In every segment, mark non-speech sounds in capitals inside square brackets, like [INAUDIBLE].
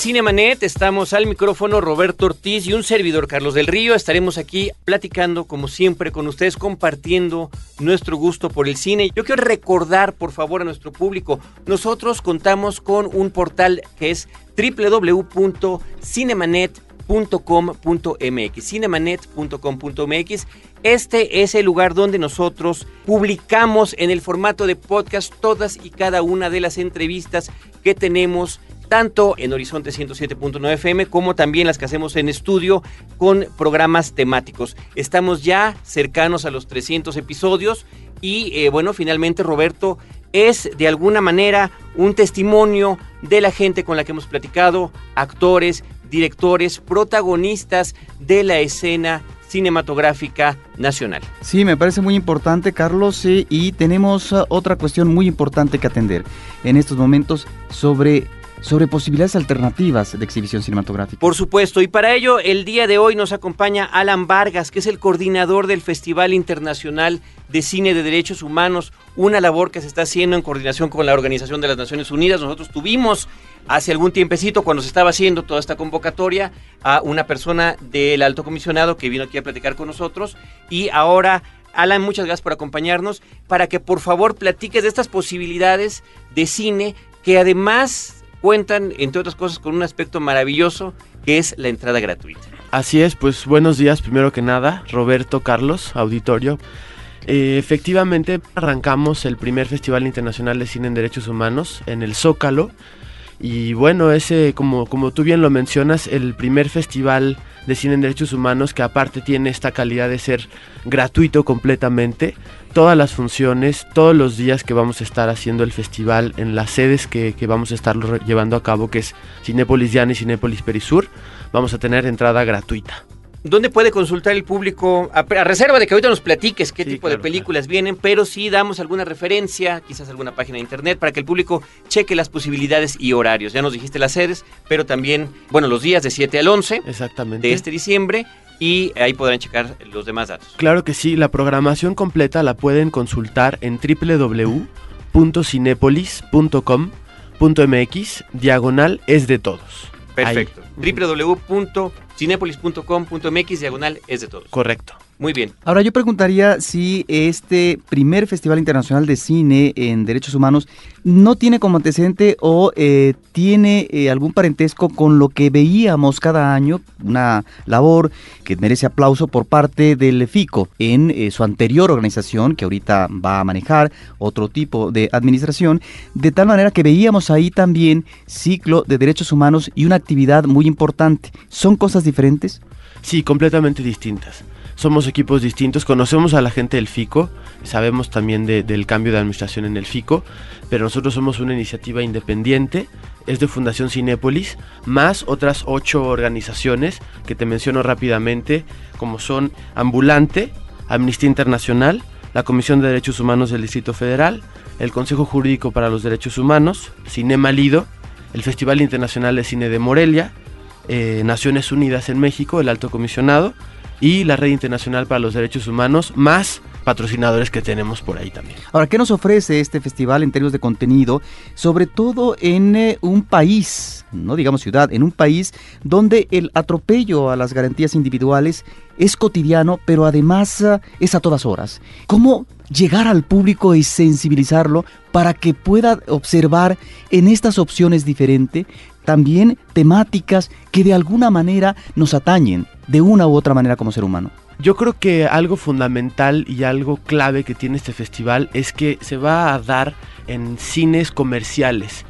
Cinemanet, estamos al micrófono Roberto Ortiz y un servidor Carlos del Río. Estaremos aquí platicando como siempre con ustedes, compartiendo nuestro gusto por el cine. Yo quiero recordar por favor a nuestro público, nosotros contamos con un portal que es www.cinemanet.com.mx, cinemanet.com.mx. Este es el lugar donde nosotros publicamos en el formato de podcast todas y cada una de las entrevistas que tenemos tanto en Horizonte 107.9 FM como también las que hacemos en estudio con programas temáticos. Estamos ya cercanos a los 300 episodios y eh, bueno, finalmente Roberto es de alguna manera un testimonio de la gente con la que hemos platicado, actores, directores, protagonistas de la escena cinematográfica nacional. Sí, me parece muy importante, Carlos, y tenemos uh, otra cuestión muy importante que atender en estos momentos sobre sobre posibilidades alternativas de exhibición cinematográfica. Por supuesto, y para ello el día de hoy nos acompaña Alan Vargas, que es el coordinador del Festival Internacional de Cine de Derechos Humanos, una labor que se está haciendo en coordinación con la Organización de las Naciones Unidas. Nosotros tuvimos hace algún tiempecito, cuando se estaba haciendo toda esta convocatoria, a una persona del alto comisionado que vino aquí a platicar con nosotros y ahora... Alan, muchas gracias por acompañarnos, para que por favor platiques de estas posibilidades de cine que además cuentan, entre otras cosas, con un aspecto maravilloso que es la entrada gratuita. Así es, pues buenos días primero que nada, Roberto Carlos, auditorio. Eh, efectivamente arrancamos el primer Festival Internacional de Cine en Derechos Humanos en el Zócalo. Y bueno, ese, como, como tú bien lo mencionas, el primer festival de cine en derechos humanos que aparte tiene esta calidad de ser gratuito completamente todas las funciones, todos los días que vamos a estar haciendo el festival en las sedes que, vamos a estar llevando a cabo, que es Cinépolis Llana y Cinépolis Perisur, vamos a tener entrada gratuita. ¿Dónde puede consultar el público? A, reserva de que ahorita nos platiques qué tipo de películas vienen, pero sí damos alguna referencia, quizás alguna página de internet, para que el público cheque las posibilidades y horarios. Ya nos dijiste las sedes, pero también, bueno, los días de 7 al 11 Exactamente. de este diciembre y ahí podrán checar los demás datos. Claro que sí, la programación completa la pueden consultar en www.cinepolis.com.mx, diagonal es de todos. Perfecto. www.cinepolis.com.mx, diagonal es de todos. Correcto. Muy bien. Ahora yo preguntaría si este primer Festival Internacional de Cine en Derechos Humanos no tiene como antecedente o eh, tiene eh, algún parentesco con lo que veíamos cada año, una labor que merece aplauso por parte del FICO en eh, su anterior organización, que ahorita va a manejar otro tipo de administración, de tal manera que veíamos ahí también ciclo de derechos humanos y una actividad muy importante. ¿Son cosas diferentes? Sí, completamente distintas somos equipos distintos, conocemos a la gente del FICO, sabemos también del cambio de administración en el FICO, pero nosotros somos una iniciativa independiente, es de Fundación Cinépolis, más otras ocho organizaciones que te menciono rápidamente, como son Ambulante, Amnistía Internacional, la Comisión de Derechos Humanos del Distrito Federal, el Consejo Jurídico para los Derechos Humanos, Cinema Lido, el Festival Internacional de Cine de Morelia, eh, Naciones Unidas en México, el Alto Comisionado, y la Red Internacional para los Derechos Humanos, más patrocinadores que tenemos por ahí también. Ahora, ¿qué nos ofrece este festival en términos de contenido? Sobre todo en eh, un país, no digamos ciudad, en un país donde el atropello a las garantías individuales es cotidiano, pero además eh, es a todas horas. ¿Cómo llegar al público y sensibilizarlo para que pueda observar en estas opciones diferentes también temáticas que de alguna manera nos atañen de una u otra manera como ser humano. Yo creo que algo fundamental y algo clave que tiene este festival es que se va a dar en cines comerciales.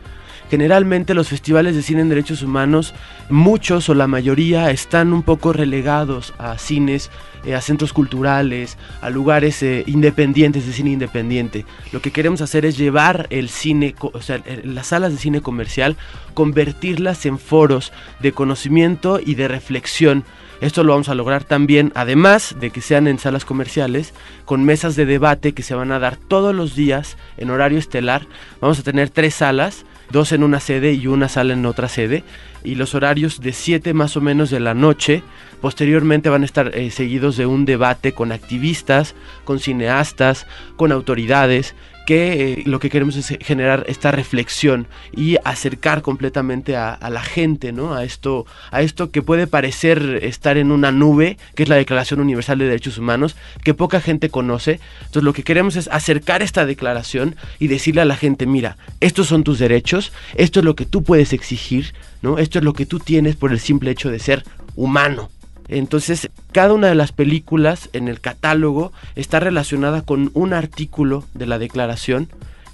Generalmente los festivales de cine en derechos humanos, muchos o la mayoría están un poco relegados a cines eh, a centros culturales, a lugares eh, independientes de cine independiente. Lo que queremos hacer es llevar el cine, o sea, las salas de cine comercial, convertirlas en foros de conocimiento y de reflexión. Esto lo vamos a lograr también, además de que sean en salas comerciales, con mesas de debate que se van a dar todos los días en horario estelar. Vamos a tener tres salas, dos en una sede y una sala en otra sede, y los horarios de 7 más o menos de la noche. Posteriormente van a estar eh, seguidos de un debate con activistas, con cineastas, con autoridades que eh, lo que queremos es generar esta reflexión y acercar completamente a, la gente, ¿no? A esto, a esto que puede parecer estar en una nube, que es la Declaración Universal de Derechos Humanos, que poca gente conoce. Entonces lo que queremos es acercar esta declaración y decirle a la gente, mira, estos son tus derechos, esto es lo que tú puedes exigir, ¿no? Esto es lo que tú tienes por el simple hecho de ser humano. Entonces, cada una de las películas en el catálogo está relacionada con un artículo de la declaración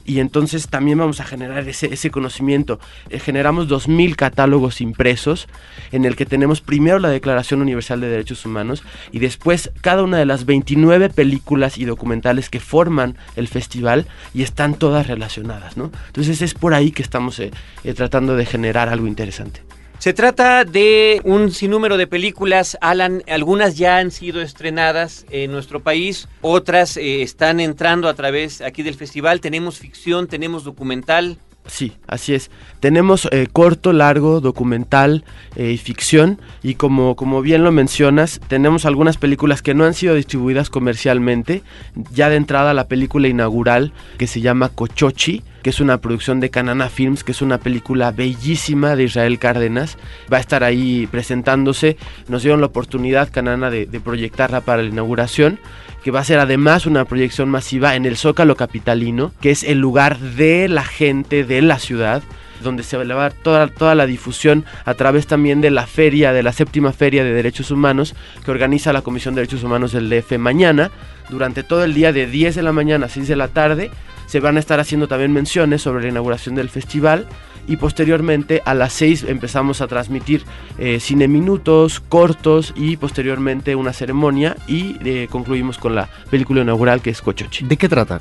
y entonces también vamos a generar ese, conocimiento. Eh, generamos 2.000 catálogos impresos en el que tenemos primero la Declaración Universal de Derechos Humanos y después cada una de las 29 películas y documentales que forman el festival y están todas relacionadas. ¿no? Entonces es por ahí que estamos eh, eh, tratando de generar algo interesante. Se trata de un sinnúmero de películas, Alan, algunas ya han sido estrenadas en nuestro país, otras eh, están entrando a través aquí del festival, tenemos ficción, tenemos documental. Sí, así es. Tenemos eh, corto, largo, documental eh, y ficción. Y como, como bien lo mencionas, tenemos algunas películas que no han sido distribuidas comercialmente. Ya de entrada la película inaugural que se llama Cochochi que es una producción de Canana Films, que es una película bellísima de Israel Cárdenas. Va a estar ahí presentándose. Nos dieron la oportunidad, Canana, de, proyectarla para la inauguración que va a ser además una proyección masiva en el Zócalo Capitalino, que es el lugar de la gente de la ciudad donde se va a elevar toda, toda la difusión a través también de la feria, de la séptima feria de derechos humanos que organiza la Comisión de Derechos Humanos del DF mañana, durante todo el día de 10 de la mañana a 6 de la tarde, se van a estar haciendo también menciones sobre la inauguración del festival y posteriormente a las 6 empezamos a transmitir eh, cine minutos, cortos y posteriormente una ceremonia y eh, concluimos con la película inaugural que es Cochochi. ¿De qué trata?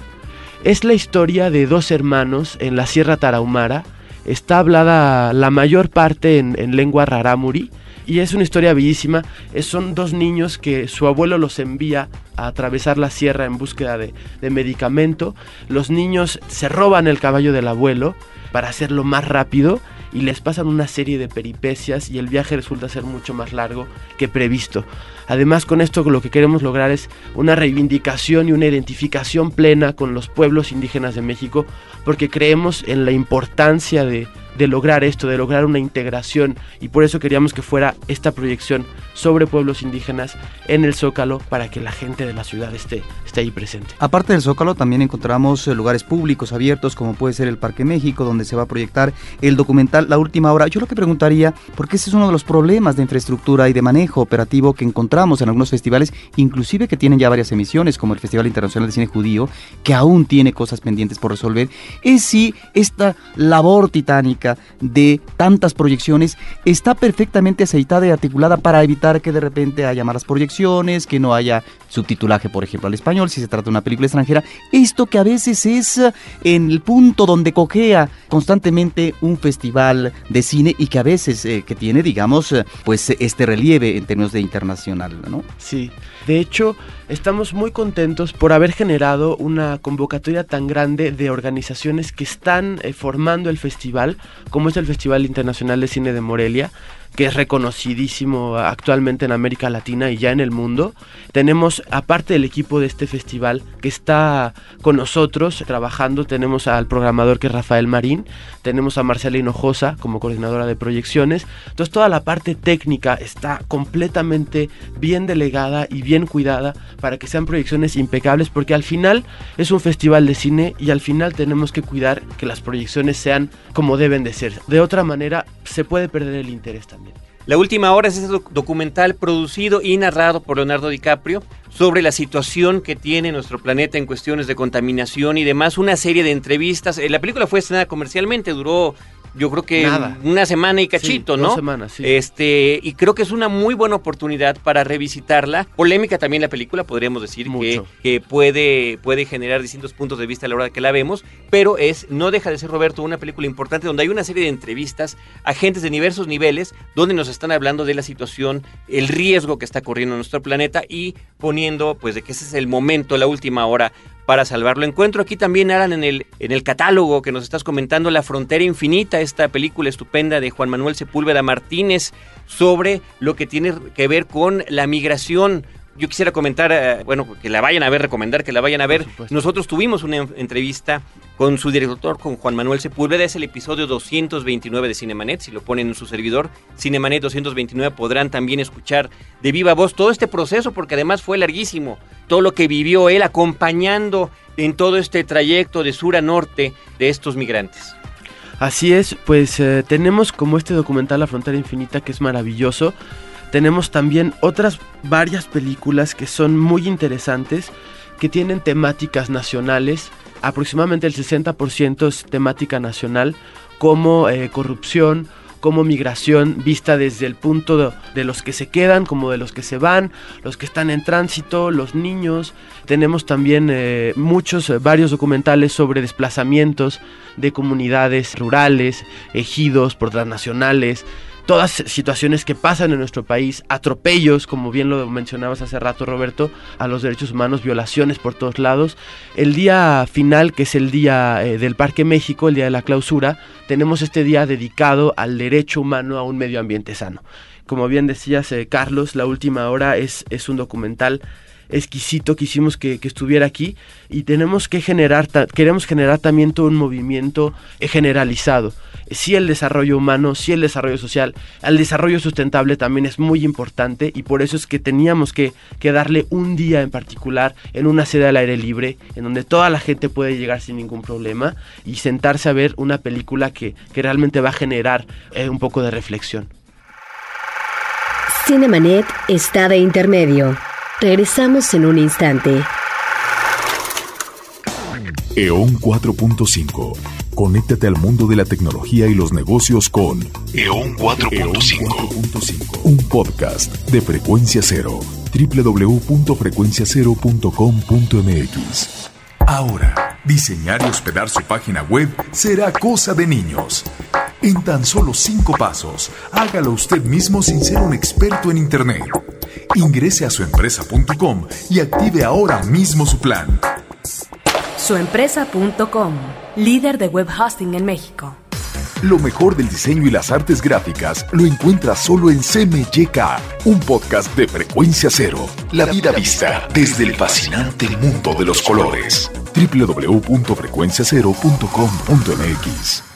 Es la historia de dos hermanos en la Sierra Tarahumara. Está hablada la mayor parte en, en lengua rarámuri y es una historia bellísima. son dos niños que su abuelo los envía a atravesar la sierra en búsqueda de, de medicamento. Los niños se roban el caballo del abuelo para hacerlo más rápido y les pasan una serie de peripecias y el viaje resulta ser mucho más largo que previsto. Además con esto lo que queremos lograr es una reivindicación y una identificación plena con los pueblos indígenas de México porque creemos en la importancia de de lograr esto, de lograr una integración y por eso queríamos que fuera esta proyección sobre pueblos indígenas en el Zócalo para que la gente de la ciudad esté, esté ahí presente. Aparte del Zócalo también encontramos eh, lugares públicos abiertos como puede ser el Parque México donde se va a proyectar el documental La Última Hora. Yo lo que preguntaría, porque ese es uno de los problemas de infraestructura y de manejo operativo que encontramos en algunos festivales, inclusive que tienen ya varias emisiones como el Festival Internacional de Cine Judío, que aún tiene cosas pendientes por resolver, es si esta labor titánica de tantas proyecciones está perfectamente aceitada y articulada para evitar que de repente haya malas proyecciones, que no haya subtitulaje, por ejemplo, al español, si se trata de una película extranjera. Esto que a veces es eh, en el punto donde cojea constantemente un festival de cine y que a veces eh, que tiene, digamos, eh, pues este relieve en términos de internacional, ¿no? Sí. De hecho, estamos muy contentos por haber generado una convocatoria tan grande de organizaciones que están formando el festival, como es el Festival Internacional de Cine de Morelia que es reconocidísimo actualmente en América Latina y ya en el mundo. Tenemos, aparte del equipo de este festival que está con nosotros trabajando, tenemos al programador que es Rafael Marín, tenemos a Marcela Hinojosa como coordinadora de proyecciones. Entonces toda la parte técnica está completamente bien delegada y bien cuidada para que sean proyecciones impecables porque al final es un festival de cine y al final tenemos que cuidar que las proyecciones sean como deben de ser. De otra manera se puede perder el interés también. La última hora es ese documental producido y narrado por Leonardo DiCaprio sobre la situación que tiene nuestro planeta en cuestiones de contaminación y demás. Una serie de entrevistas. Eh, la película fue estrenada comercialmente, duró yo creo que Nada. una semana y cachito, Sí, ¿no? dos semanas, sí. Este, y creo que es una muy buena oportunidad para revisitarla. Polémica también la película, podríamos decir que, Mucho. que puede, puede generar distintos puntos de vista a la hora que la vemos, pero es, no deja de ser, Roberto, una película importante donde hay una serie de entrevistas a gentes de diversos niveles donde nos están hablando de la situación, el riesgo que está corriendo nuestro planeta y poniendo, pues, de que ese es el momento, la última hora para salvarlo. Encuentro aquí también, Alan, en el, en el catálogo que nos estás comentando, La Frontera Infinita, esta película estupenda de Juan Manuel Sepúlveda Martínez sobre lo que tiene que ver con la migración. Yo quisiera comentar, eh, bueno, que la vayan a ver, recomendar que la vayan a ver. Nosotros tuvimos una en- entrevista con su director, con Juan Manuel Sepúlveda, es el episodio 229 de Cinemanet, si lo ponen en su servidor, Cinemanet 229, podrán también escuchar de viva voz todo este proceso, porque además fue larguísimo, todo lo que vivió él acompañando en todo este trayecto de sur a norte de estos migrantes. Así es, pues eh, tenemos como este documental La Frontera Infinita que es maravilloso. Tenemos también otras varias películas que son muy interesantes, que tienen temáticas nacionales. Aproximadamente el 60% es temática nacional, como eh, corrupción, como migración, vista desde el punto de, los que se quedan, como de los que se van, los que están en tránsito, los niños. Tenemos también eh, muchos, eh, varios documentales sobre desplazamientos de comunidades rurales, ejidos por transnacionales, todas situaciones que pasan en nuestro país, atropellos, como bien lo mencionabas hace rato Roberto, a los derechos humanos, violaciones por todos lados. El día final, que es el día eh, del Parque México, el día de la clausura, tenemos este día dedicado al derecho humano a un medio ambiente sano. Como bien decías, eh, Carlos, La Última Hora es, es un documental exquisito, quisimos que, que estuviera aquí y tenemos que generar, queremos generar también todo un movimiento eh, generalizado. Sí el desarrollo humano, sí el desarrollo social, el desarrollo sustentable también es muy importante y por eso es que teníamos que, que darle un día en particular en una sede al aire libre, en donde toda la gente puede llegar sin ningún problema y sentarse a ver una película que, que realmente va a generar eh, un poco de reflexión. Cinemanet está de intermedio. Regresamos en un instante. EON 4.5. Conéctate al mundo de la tecnología y los negocios con EON 4.5. Un podcast de frecuencia cero. www.frecuenciacero.com.mx. Ahora, diseñar y hospedar su página web será cosa de niños. En tan solo cinco pasos, hágalo usted mismo sin ser un experto en Internet. Ingrese a suempresa.com y active ahora mismo su plan. Suempresa.com, líder de web hosting en México. Lo mejor del diseño y las artes gráficas lo encuentras solo en CMYK, un podcast de frecuencia cero. La vida vista desde el fascinante mundo de los colores. www.frecuenciacero.com.mx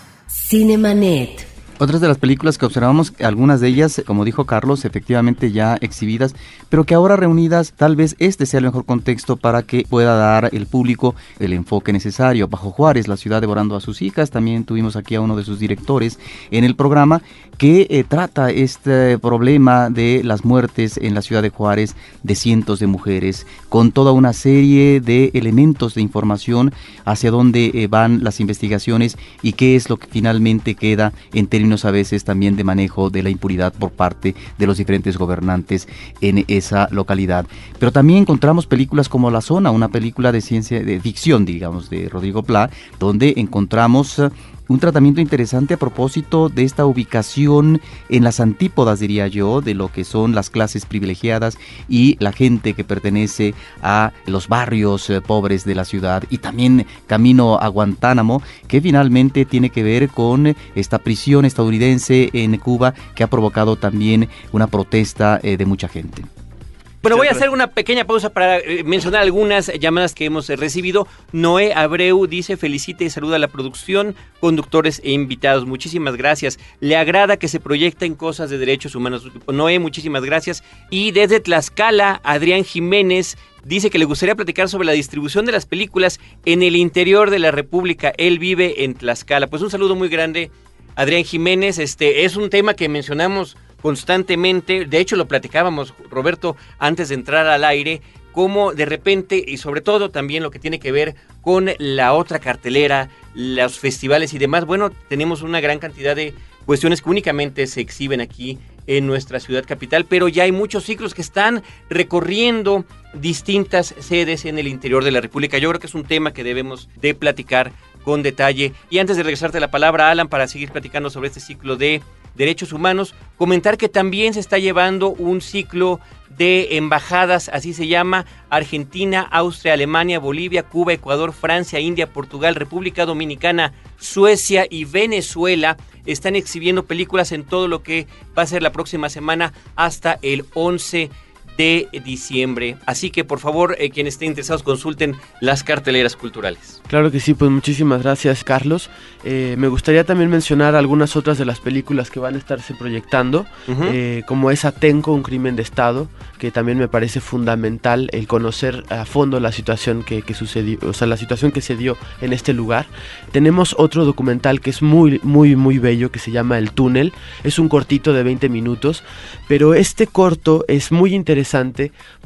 Cinemanet. Otras de las películas que observamos, algunas de ellas, como dijo Carlos, efectivamente ya exhibidas, pero que ahora reunidas, tal vez este sea el mejor contexto para que pueda dar el público el enfoque necesario. Bajo Juárez, la ciudad devorando a sus hijas, también tuvimos aquí a uno de sus directores en el programa que eh, trata este problema de las muertes en la ciudad de Juárez de cientos de mujeres, con toda una serie de elementos de información hacia dónde eh, van las investigaciones y qué es lo que finalmente queda en términos a veces también de manejo de la impunidad por parte de los diferentes gobernantes en esa localidad. Pero también encontramos películas como La Zona, una película de ciencia, de ficción, digamos, de Rodrigo Pla, donde encontramos un tratamiento interesante a propósito de esta ubicación en las antípodas, diría yo, de lo que son las clases privilegiadas y la gente que pertenece a los barrios eh, pobres de la ciudad y también camino a Guantánamo, que finalmente tiene que ver con esta prisión estadounidense en Cuba que ha provocado también una protesta eh, de mucha gente. Bueno, voy a hacer una pequeña pausa para eh, mencionar algunas llamadas que hemos eh, recibido. Noé Abreu dice, felicita y saluda a la producción, conductores e invitados. Muchísimas gracias. Le agrada que se proyecten cosas de derechos humanos. Noé, muchísimas gracias. Y desde Tlaxcala, Adrián Jiménez dice que le gustaría platicar sobre la distribución de las películas en el interior de la República. Él vive en Tlaxcala. Pues un saludo muy grande, Adrián Jiménez. Este es un tema que mencionamos constantemente, de hecho lo platicábamos, Roberto, antes de entrar al aire, cómo de repente, y sobre todo también lo que tiene que ver con la otra cartelera, los festivales y demás, bueno, tenemos una gran cantidad de cuestiones que únicamente se exhiben aquí en nuestra ciudad capital, pero ya hay muchos ciclos que están recorriendo distintas sedes en el interior de la República. Yo creo que es un tema que debemos de platicar con detalle. Y antes de regresarte la palabra, Alan, para seguir platicando sobre este ciclo de derechos humanos, comentar que también se está llevando un ciclo de embajadas, así se llama, Argentina, Austria, Alemania, Bolivia, Cuba, Ecuador, Francia, India, Portugal, República Dominicana, Suecia y Venezuela están exhibiendo películas en todo lo que va a ser la próxima semana hasta el 11 de diciembre. Así que por favor, eh, quienes estén interesados, consulten las carteleras culturales. Claro que sí, pues muchísimas gracias Carlos. Eh, me gustaría también mencionar algunas otras de las películas que van a estarse proyectando, eh, como es Atenco, un crimen de Estado, que también me parece fundamental el conocer a fondo la situación que, que, sucedió, o sea, la situación que se dio en este lugar. Tenemos otro documental que es muy, muy, muy bello, que se llama El Túnel. Es un cortito de 20 minutos, pero este corto es muy interesante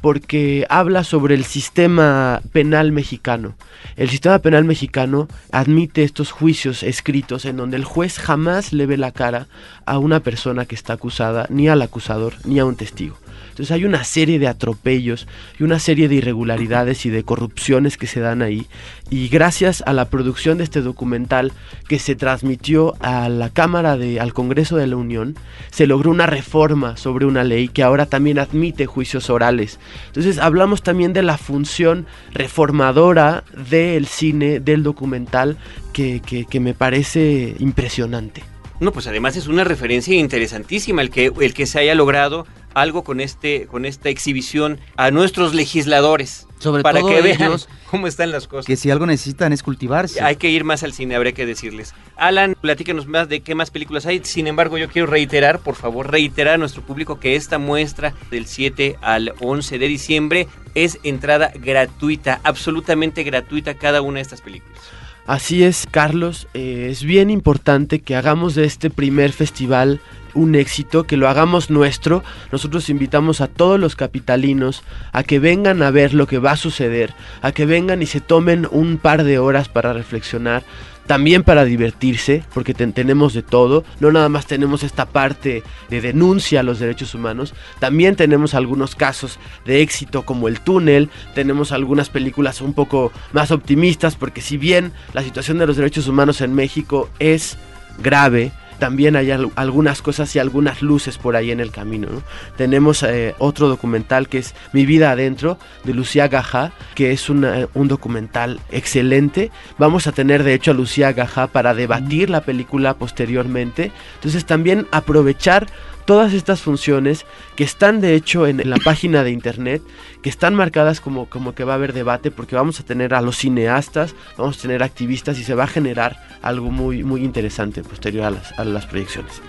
porque habla sobre el sistema penal mexicano. El sistema penal mexicano admite estos juicios escritos en donde el juez jamás le ve la cara a una persona que está acusada, ni al acusador, ni a un testigo. Entonces hay una serie de atropellos y una serie de irregularidades y de corrupciones que se dan ahí. Y gracias a la producción de este documental que se transmitió a la Cámara de, al Congreso de la Unión, se logró una reforma sobre una ley que ahora también admite juicios orales. Entonces hablamos también de la función reformadora del cine, del documental, que, que me parece impresionante. No, pues además es una referencia interesantísima el que, el que se haya logrado algo con este con esta exhibición a nuestros legisladores Sobre para todo que vean [LAUGHS] cómo están las cosas. Que si algo necesitan es cultivarse. Hay que ir más al cine, habría que decirles. Alan, platícanos más de qué más películas hay. Sin embargo, yo quiero reiterar, por favor, reiterar a nuestro público que esta muestra del 7 al 11 de diciembre es entrada gratuita, absolutamente gratuita cada una de estas películas. Así es, Carlos. Eh, es bien importante que hagamos de este primer festival un éxito, que lo hagamos nuestro. Nosotros invitamos a todos los capitalinos a que vengan a ver lo que va a suceder, a que vengan y se tomen un par de horas para reflexionar, también para divertirse, porque ten tenemos de todo, no nada más tenemos esta parte de denuncia a los derechos humanos, también tenemos algunos casos de éxito como El túnel, tenemos algunas películas un poco más optimistas, porque si bien la situación de los derechos humanos en México es grave, también hay al algunas cosas y algunas luces por ahí en el camino. ¿no? Tenemos eh, otro documental que es Mi vida adentro, de Lucía Gajá, que es un documental excelente. Vamos a tener de hecho a Lucía Gajá para debatir la película posteriormente. Entonces también aprovechar todas estas funciones que están de hecho en, en, la página de internet, que están marcadas como, como que va a haber debate, porque vamos a tener a los cineastas, vamos a tener activistas y se va a generar algo muy, muy interesante posterior a las, a las proyecciones.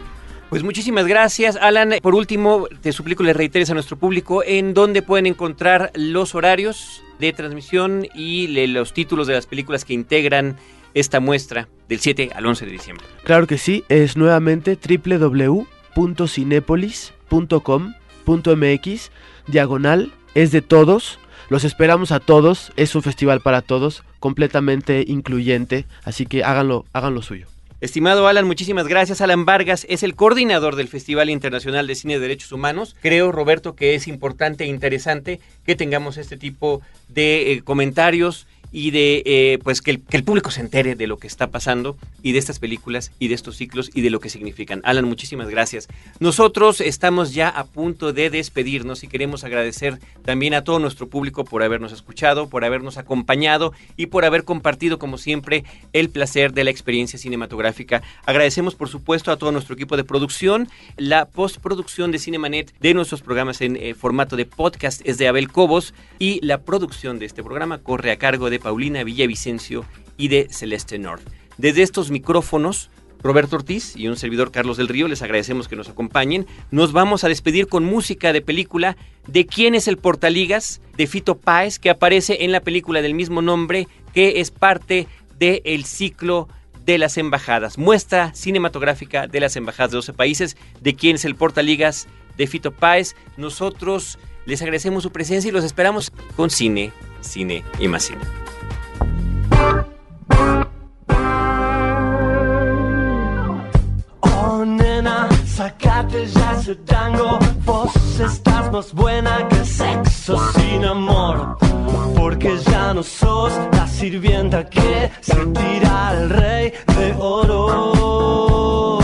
Pues muchísimas gracias, Alan. Por último, te suplico le reiteres a nuestro público en dónde pueden encontrar los horarios de transmisión y le, los títulos de las películas que integran esta muestra del 7 al 11 de diciembre. Claro que sí, es nuevamente www www.cinepolis.com.mx diagonal es de todos. Los esperamos a todos, es un festival para todos, completamente incluyente, así que háganlo, háganlo suyo. Estimado Alan, muchísimas gracias. Alan Vargas es el coordinador del Festival Internacional de Cine de Derechos Humanos. Creo, Roberto, que es importante e interesante que tengamos este tipo de eh, comentarios y de eh, pues que el, que público se entere de lo que está pasando y de estas películas y de estos ciclos y de lo que significan. Alan, muchísimas gracias. Nosotros estamos ya a punto de despedirnos y queremos agradecer también a todo nuestro público por habernos escuchado, por habernos acompañado y por haber compartido como siempre el placer de la experiencia cinematográfica. Agradecemos por supuesto a todo nuestro equipo de producción, la postproducción de Cinemanet de nuestros programas en eh, formato de podcast es de Abel Cobos y la producción de este programa corre a cargo de Paulina Villavicencio y de Celeste North. Desde estos micrófonos, Roberto Ortiz y un servidor Carlos del Río, les agradecemos que nos acompañen. Nos vamos a despedir con música de película de quién es el Portaligas de Fito Páez, que aparece en la película del mismo nombre, que es parte del de ciclo de las embajadas, muestra cinematográfica de las embajadas de 12 países, de quién es el Portaligas de Fito Páez. Nosotros les agradecemos su presencia y los esperamos con cine, cine y más cine. tango. Vos estás más buena que sexo sin amor. Porque ya no sos la sirvienta que se tira al rey de oro.